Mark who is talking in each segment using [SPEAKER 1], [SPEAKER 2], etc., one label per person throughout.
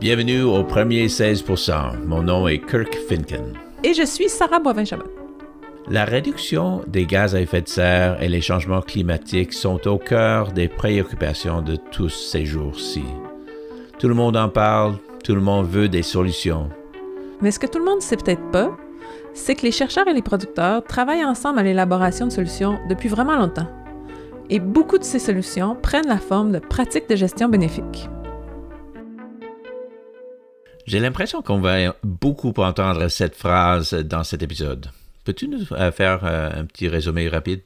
[SPEAKER 1] Bienvenue au premier 16 Mon nom est Kirk Finken.
[SPEAKER 2] Et je suis Sarah Boivin-Chabot.
[SPEAKER 1] La réduction des gaz à effet de serre et les changements climatiques sont au cœur des préoccupations de tous ces jours-ci. Tout le monde en parle, tout le monde veut des solutions.
[SPEAKER 2] Mais ce que tout le monde ne sait peut-être pas, c'est que les chercheurs et les producteurs travaillent ensemble à l'élaboration de solutions depuis vraiment longtemps. Et beaucoup de ces solutions prennent la forme de pratiques de gestion bénéfiques.
[SPEAKER 1] J'ai l'impression qu'on va beaucoup entendre cette phrase dans cet épisode. Peux-tu nous euh, faire euh, un petit résumé rapide?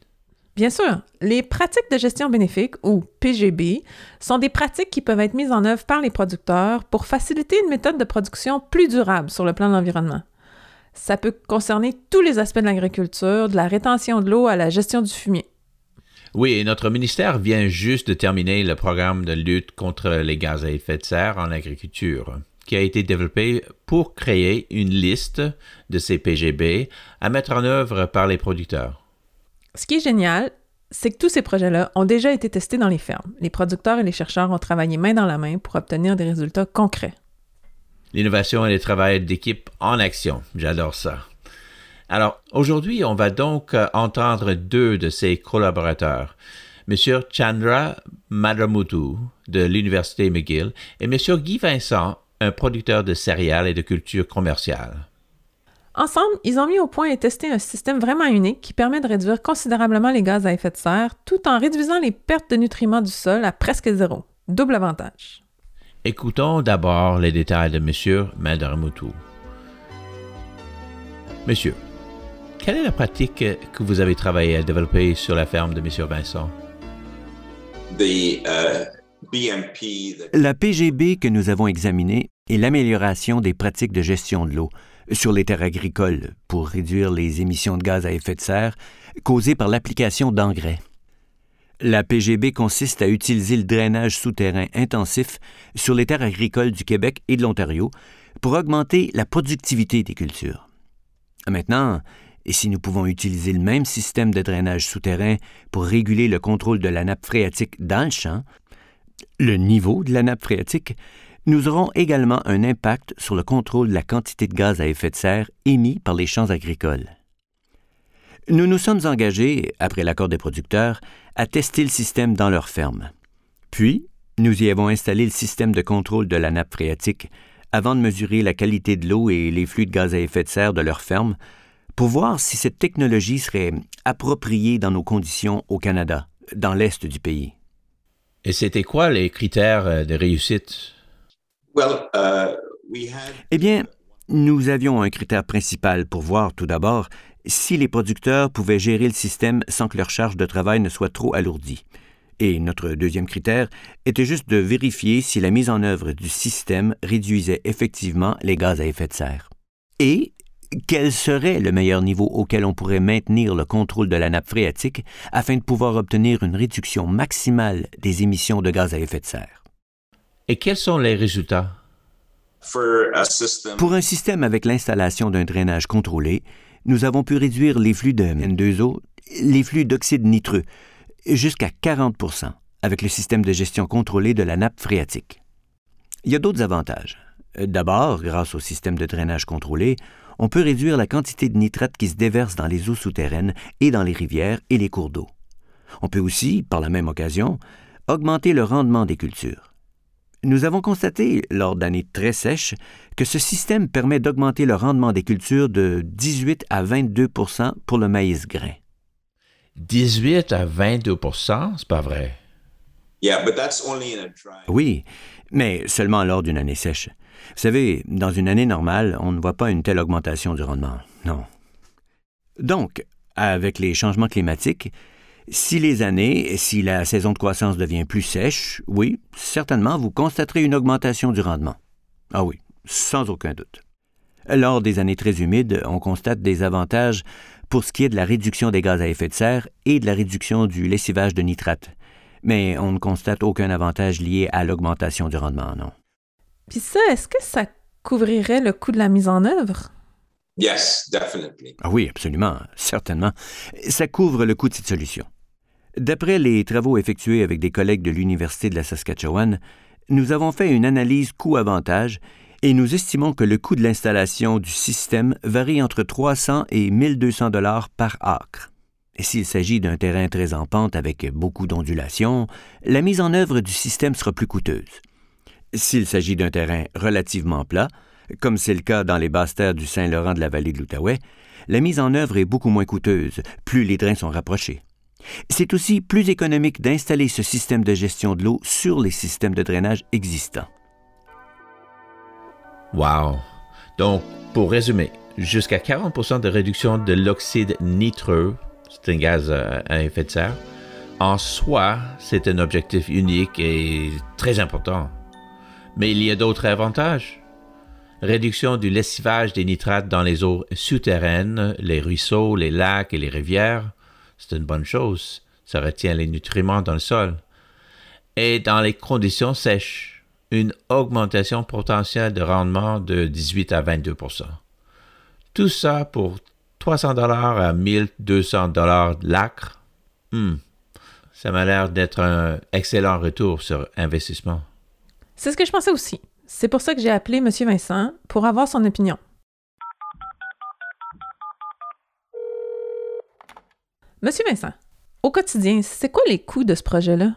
[SPEAKER 2] Bien sûr, les pratiques de gestion bénéfique, ou PGB, sont des pratiques qui peuvent être mises en œuvre par les producteurs pour faciliter une méthode de production plus durable sur le plan de l'environnement. Ça peut concerner tous les aspects de l'agriculture, de la rétention de l'eau à la gestion du fumier.
[SPEAKER 1] Oui, et notre ministère vient juste de terminer le programme de lutte contre les gaz à effet de serre en agriculture qui a été développé pour créer une liste de ces PGB à mettre en œuvre par les producteurs.
[SPEAKER 2] Ce qui est génial, c'est que tous ces projets-là ont déjà été testés dans les fermes. Les producteurs et les chercheurs ont travaillé main dans la main pour obtenir des résultats concrets.
[SPEAKER 1] L'innovation et le travail d'équipe en action, j'adore ça. Alors, aujourd'hui, on va donc euh, entendre deux de ces collaborateurs, M. Chandra Madramutu de l'Université McGill et M. Guy Vincent un producteur de céréales et de cultures commerciales.
[SPEAKER 2] Ensemble, ils ont mis au point et testé un système vraiment unique qui permet de réduire considérablement les gaz à effet de serre tout en réduisant les pertes de nutriments du sol à presque zéro. Double avantage.
[SPEAKER 1] Écoutons d'abord les détails de M. Madaramutu. Monsieur, quelle est la pratique que vous avez travaillé à développer sur la ferme de M. Vincent?
[SPEAKER 3] The, uh,
[SPEAKER 4] la PGB que nous avons examinée est l'amélioration des pratiques de gestion de l'eau sur les terres agricoles pour réduire les émissions de gaz à effet de serre causées par l'application d'engrais. La PGB consiste à utiliser le drainage souterrain intensif sur les terres agricoles du Québec et de l'Ontario pour augmenter la productivité des cultures. Maintenant, et si nous pouvons utiliser le même système de drainage souterrain pour réguler le contrôle de la nappe phréatique dans le champ, le niveau de la nappe phréatique, nous aurons également un impact sur le contrôle de la quantité de gaz à effet de serre émis par les champs agricoles. Nous nous sommes engagés, après l'accord des producteurs, à tester le système dans leurs fermes. Puis, nous y avons installé le système de contrôle de la nappe phréatique avant de mesurer la qualité de l'eau et les flux de gaz à effet de serre de leurs fermes pour voir si cette technologie serait appropriée dans nos conditions au Canada, dans l'est du pays.
[SPEAKER 1] Et c'était quoi les critères de réussite?
[SPEAKER 4] Uh, eh bien, nous avions un critère principal pour voir tout d'abord si les producteurs pouvaient gérer le système sans que leur charge de travail ne soit trop alourdie. Et notre deuxième critère était juste de vérifier si la mise en œuvre du système réduisait effectivement les gaz à effet de serre. Et quel serait le meilleur niveau auquel on pourrait maintenir le contrôle de la nappe phréatique afin de pouvoir obtenir une réduction maximale des émissions de gaz à effet de serre?
[SPEAKER 1] Et quels sont les résultats?
[SPEAKER 4] Pour un système avec l'installation d'un drainage contrôlé, nous avons pu réduire les flux de N2O, les flux d'oxyde nitreux, jusqu'à 40% avec le système de gestion contrôlée de la nappe phréatique. Il y a d'autres avantages. D'abord, grâce au système de drainage contrôlé, on peut réduire la quantité de nitrate qui se déverse dans les eaux souterraines et dans les rivières et les cours d'eau. On peut aussi, par la même occasion, augmenter le rendement des cultures. Nous avons constaté, lors d'années très sèches, que ce système permet d'augmenter le rendement des cultures de 18 à 22% pour le maïs grain.
[SPEAKER 1] 18 à 22% c'est pas vrai.
[SPEAKER 4] Oui, mais seulement lors d'une année sèche. Vous savez, dans une année normale, on ne voit pas une telle augmentation du rendement. Non. Donc, avec les changements climatiques, si les années, si la saison de croissance devient plus sèche, oui, certainement, vous constaterez une augmentation du rendement. Ah oui, sans aucun doute. Lors des années très humides, on constate des avantages pour ce qui est de la réduction des gaz à effet de serre et de la réduction du lessivage de nitrate. Mais on ne constate aucun avantage lié à l'augmentation du rendement, non.
[SPEAKER 2] Puis ça, est-ce que ça couvrirait le coût de la mise en œuvre?
[SPEAKER 3] Yes, definitely.
[SPEAKER 4] Ah oui, absolument, certainement. Ça couvre le coût de cette solution. D'après les travaux effectués avec des collègues de l'Université de la Saskatchewan, nous avons fait une analyse coût-avantage et nous estimons que le coût de l'installation du système varie entre 300 et 1200 dollars par acre. S'il s'agit d'un terrain très en pente avec beaucoup d'ondulations, la mise en œuvre du système sera plus coûteuse. S'il s'agit d'un terrain relativement plat, comme c'est le cas dans les basses terres du Saint-Laurent de la vallée de l'Outaouais, la mise en œuvre est beaucoup moins coûteuse, plus les drains sont rapprochés. C'est aussi plus économique d'installer ce système de gestion de l'eau sur les systèmes de drainage existants.
[SPEAKER 1] Wow! Donc, pour résumer, jusqu'à 40% de réduction de l'oxyde nitreux, c'est un gaz à effet de serre, en soi, c'est un objectif unique et très important. Mais il y a d'autres avantages. Réduction du lessivage des nitrates dans les eaux souterraines, les ruisseaux, les lacs et les rivières, c'est une bonne chose. Ça retient les nutriments dans le sol. Et dans les conditions sèches, une augmentation potentielle de rendement de 18 à 22% Tout ça pour 300 dollars à 1200 dollars l'acre. Hmm. Ça m'a l'air d'être un excellent retour sur investissement.
[SPEAKER 2] C'est ce que je pensais aussi. C'est pour ça que j'ai appelé M. Vincent pour avoir son opinion. Monsieur Vincent, au quotidien, c'est quoi les coûts de ce projet-là?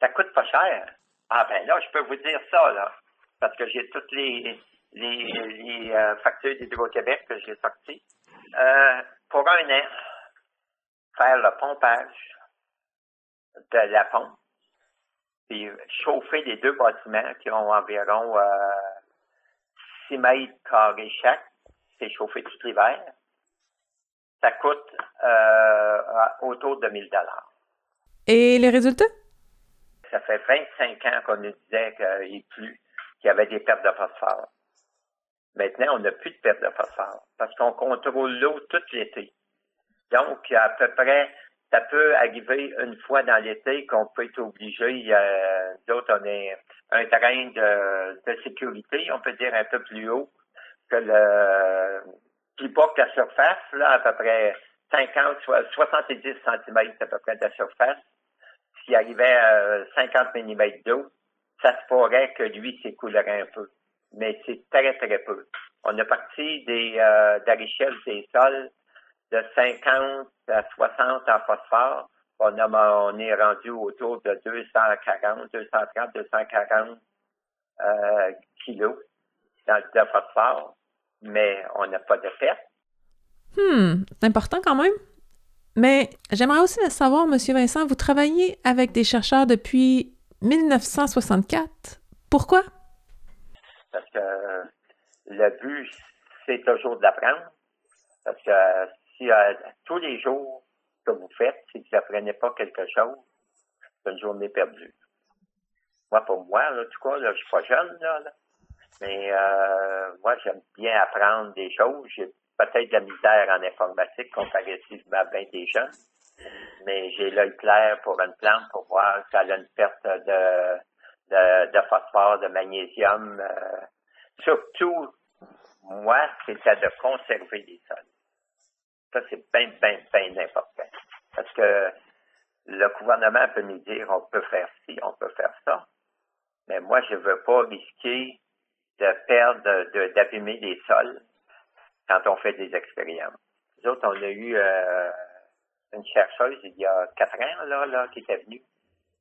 [SPEAKER 5] Ça coûte pas cher. Ah ben là, je peux vous dire ça, là. Parce que j'ai toutes les, les, les euh, factures d'Hydro-Québec que j'ai sorties. Euh, pour un an, faire le pompage de la pompe, puis chauffer les deux bâtiments qui ont environ euh, 6 mètres carrés chaque, c'est chauffer tout l'hiver. Ça coûte euh, autour de 1000 dollars.
[SPEAKER 2] Et les résultats?
[SPEAKER 5] ça fait 25 ans qu'on nous disait qu'il qu'il y avait des pertes de phosphore. Maintenant, on n'a plus de pertes de phosphore parce qu'on contrôle l'eau tout l'été. Donc, à peu près, ça peut arriver une fois dans l'été qu'on peut être obligé, d'autres, on est un terrain de, de, sécurité, on peut dire un peu plus haut que le plus bas que la surface, là, à peu près 50, 70 cm à peu près de la surface s'il arrivait à 50 mm d'eau, ça se pourrait que lui s'écoulerait un peu. Mais c'est très, très peu. On a parti des, euh, de la richesse des sols de 50 à 60 en phosphore. On, a, on est rendu autour de 240, 230, 240 euh, kilos de phosphore, mais on n'a pas de perte.
[SPEAKER 2] Hmm, c'est important quand même. Mais j'aimerais aussi savoir, Monsieur Vincent, vous travaillez avec des chercheurs depuis 1964. Pourquoi?
[SPEAKER 5] Parce que le but, c'est toujours d'apprendre. Parce que si euh, tous les jours que vous faites, si vous n'apprenez pas quelque chose, c'est une journée perdue. Moi, pour moi, en tout cas, là, je suis pas jeune, là, mais euh, moi, j'aime bien apprendre des choses. J'ai peut-être de la misère en informatique comparativement à bien des mais j'ai l'œil clair pour une plante pour voir si elle a une perte de, de, de phosphore, de magnésium. Euh, surtout, moi, c'était de conserver les sols. Ça, c'est bien, bien, bien important. Parce que le gouvernement peut nous dire on peut faire ci, on peut faire ça. Mais moi, je ne veux pas risquer de perdre, d'abîmer les sols quand on fait des expériences. Nous autres, on a eu euh, une chercheuse il y a quatre ans là, là, qui était venue.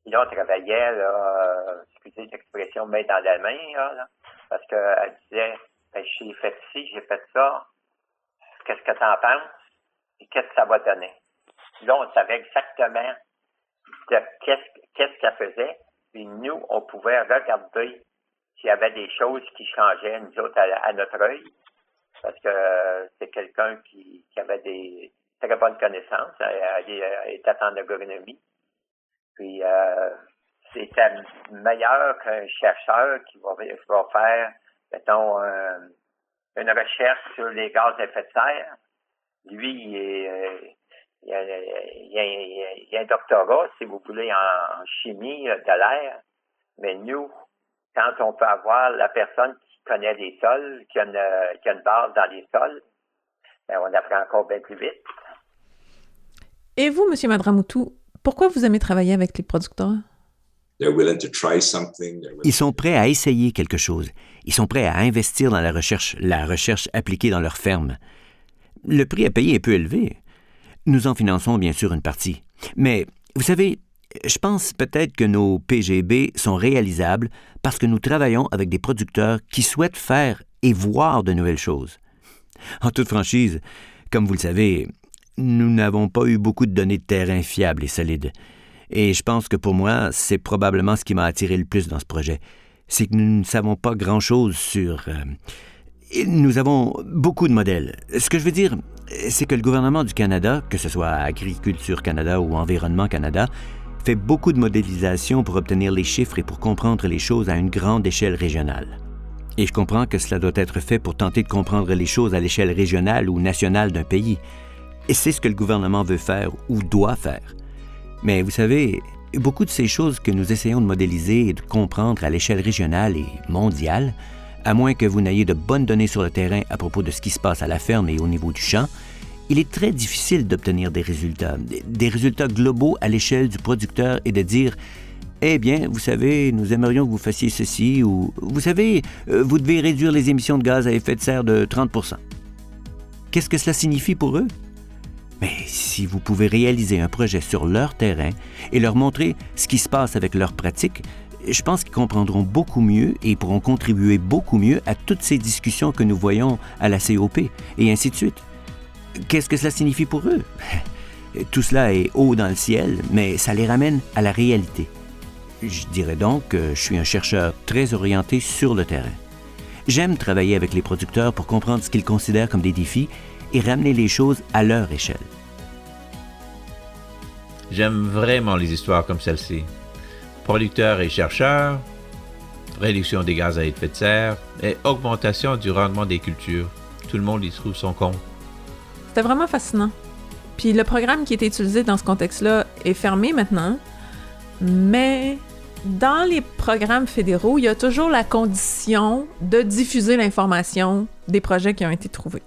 [SPEAKER 5] Et là, on travaillait, là, euh, excusez l'expression, main dans la main, là, parce qu'elle disait, ben, j'ai fait ci, j'ai fait ça, qu'est-ce que tu en penses? Et qu'est-ce que ça va donner? Là, on savait exactement qu'est-ce qu'elle faisait, puis nous, on pouvait regarder s'il y avait des choses qui changeaient, nous autres, à notre œil, parce que euh, c'est quelqu'un qui, avait des très bonnes connaissances. Elle, était en agronomie. Puis euh, c'était meilleur qu'un chercheur qui va, faire, mettons, une recherche sur les gaz à effet de serre. Lui, il, il, a, a, un doctorat, si vous voulez, en chimie de l'air. Mais nous, quand on peut avoir la personne qui connaît les sols, qui a une, base dans les sols, ben, on apprend encore bien plus vite.
[SPEAKER 2] Et vous, M. Madramoutou, pourquoi vous aimez travailler avec les producteurs?
[SPEAKER 4] Ils sont prêts à essayer quelque chose. Ils sont prêts à investir dans la recherche, la recherche appliquée dans leur ferme. Le prix à payer est peu élevé. Nous en finançons bien sûr une partie. Mais, vous savez, je pense peut-être que nos PGB sont réalisables parce que nous travaillons avec des producteurs qui souhaitent faire et voir de nouvelles choses. En toute franchise, comme vous le savez, nous n'avons pas eu beaucoup de données de terrain fiables et solides. Et je pense que pour moi, c'est probablement ce qui m'a attiré le plus dans ce projet. C'est que nous ne savons pas grand-chose sur... Euh, nous avons beaucoup de modèles. Ce que je veux dire, c'est que le gouvernement du Canada, que ce soit Agriculture Canada ou Environnement Canada, fait beaucoup de modélisation pour obtenir les chiffres et pour comprendre les choses à une grande échelle régionale. Et je comprends que cela doit être fait pour tenter de comprendre les choses à l'échelle régionale ou nationale d'un pays. Et c'est ce que le gouvernement veut faire ou doit faire. Mais vous savez, beaucoup de ces choses que nous essayons de modéliser et de comprendre à l'échelle régionale et mondiale, à moins que vous n'ayez de bonnes données sur le terrain à propos de ce qui se passe à la ferme et au niveau du champ, il est très difficile d'obtenir des résultats, des résultats globaux à l'échelle du producteur et de dire eh bien, vous savez, nous aimerions que vous fassiez ceci ou vous savez, euh, vous devez réduire les émissions de gaz à effet de serre de 30 Qu'est-ce que cela signifie pour eux? Mais si vous pouvez réaliser un projet sur leur terrain et leur montrer ce qui se passe avec leurs pratiques, je pense qu'ils comprendront beaucoup mieux et pourront contribuer beaucoup mieux à toutes ces discussions que nous voyons à la COP et ainsi de suite. Qu'est-ce que cela signifie pour eux? Tout cela est haut dans le ciel, mais ça les ramène à la réalité. Je dirais donc que je suis un chercheur très orienté sur le terrain. J'aime travailler avec les producteurs pour comprendre ce qu'ils considèrent comme des défis et ramener les choses à leur échelle.
[SPEAKER 1] J'aime vraiment les histoires comme celle-ci. Producteurs et chercheurs, réduction des gaz à effet de serre et augmentation du rendement des cultures. Tout le monde y trouve son compte.
[SPEAKER 2] C'était vraiment fascinant. Puis le programme qui était utilisé dans ce contexte-là est fermé maintenant, mais dans les programmes fédéraux, il y a toujours la condition de diffuser l'information des projets qui ont été trouvés.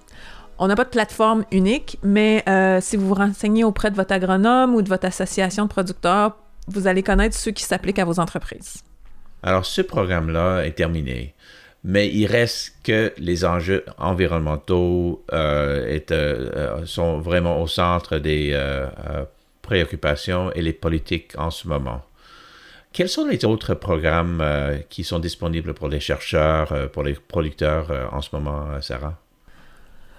[SPEAKER 2] On n'a pas de plateforme unique, mais euh, si vous vous renseignez auprès de votre agronome ou de votre association de producteurs, vous allez connaître ceux qui s'appliquent à vos entreprises.
[SPEAKER 1] Alors, ce programme-là est terminé, mais il reste que les enjeux environnementaux euh, euh, sont vraiment au centre des préoccupations et les politiques en ce moment. Quels sont les autres programmes qui sont disponibles pour les chercheurs, pour les producteurs en ce moment, Sarah?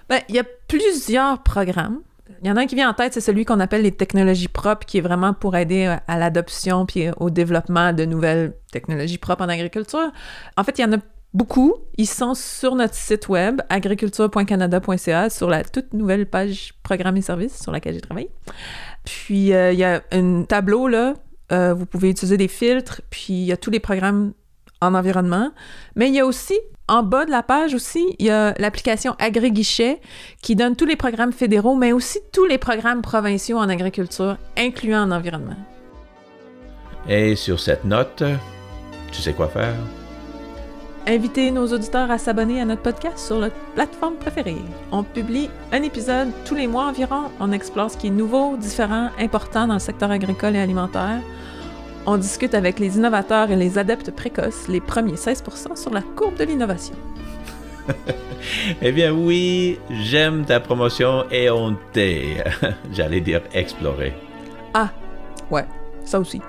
[SPEAKER 2] Ben, il y a plusieurs programmes. Il y en a un qui vient en tête, c'est celui qu'on appelle les technologies propres, qui est vraiment pour aider à l'adoption puis au développement de nouvelles technologies propres en agriculture. En fait, il y en a beaucoup. Ils sont sur notre site web, agriculture.canada.ca, sur la toute nouvelle page Programmes et services sur laquelle j'ai travaillé. Puis, euh, il y a un tableau, là. Euh, vous pouvez utiliser des filtres, puis il y a tous les programmes en environnement. Mais il y a aussi en bas de la page aussi, il y a l'application AgriGuichet qui donne tous les programmes fédéraux, mais aussi tous les programmes provinciaux en agriculture, incluant en environnement.
[SPEAKER 1] Et sur cette note, tu sais quoi faire?
[SPEAKER 2] Invitez nos auditeurs à s'abonner à notre podcast sur leur plateforme préférée. On publie un épisode tous les mois environ. On explore ce qui est nouveau, différent, important dans le secteur agricole et alimentaire. On discute avec les innovateurs et les adeptes précoces, les premiers 16% sur la courbe de l'innovation.
[SPEAKER 1] eh bien oui, j'aime ta promotion et on t'est, j'allais dire explorer.
[SPEAKER 2] Ah, ouais, ça aussi.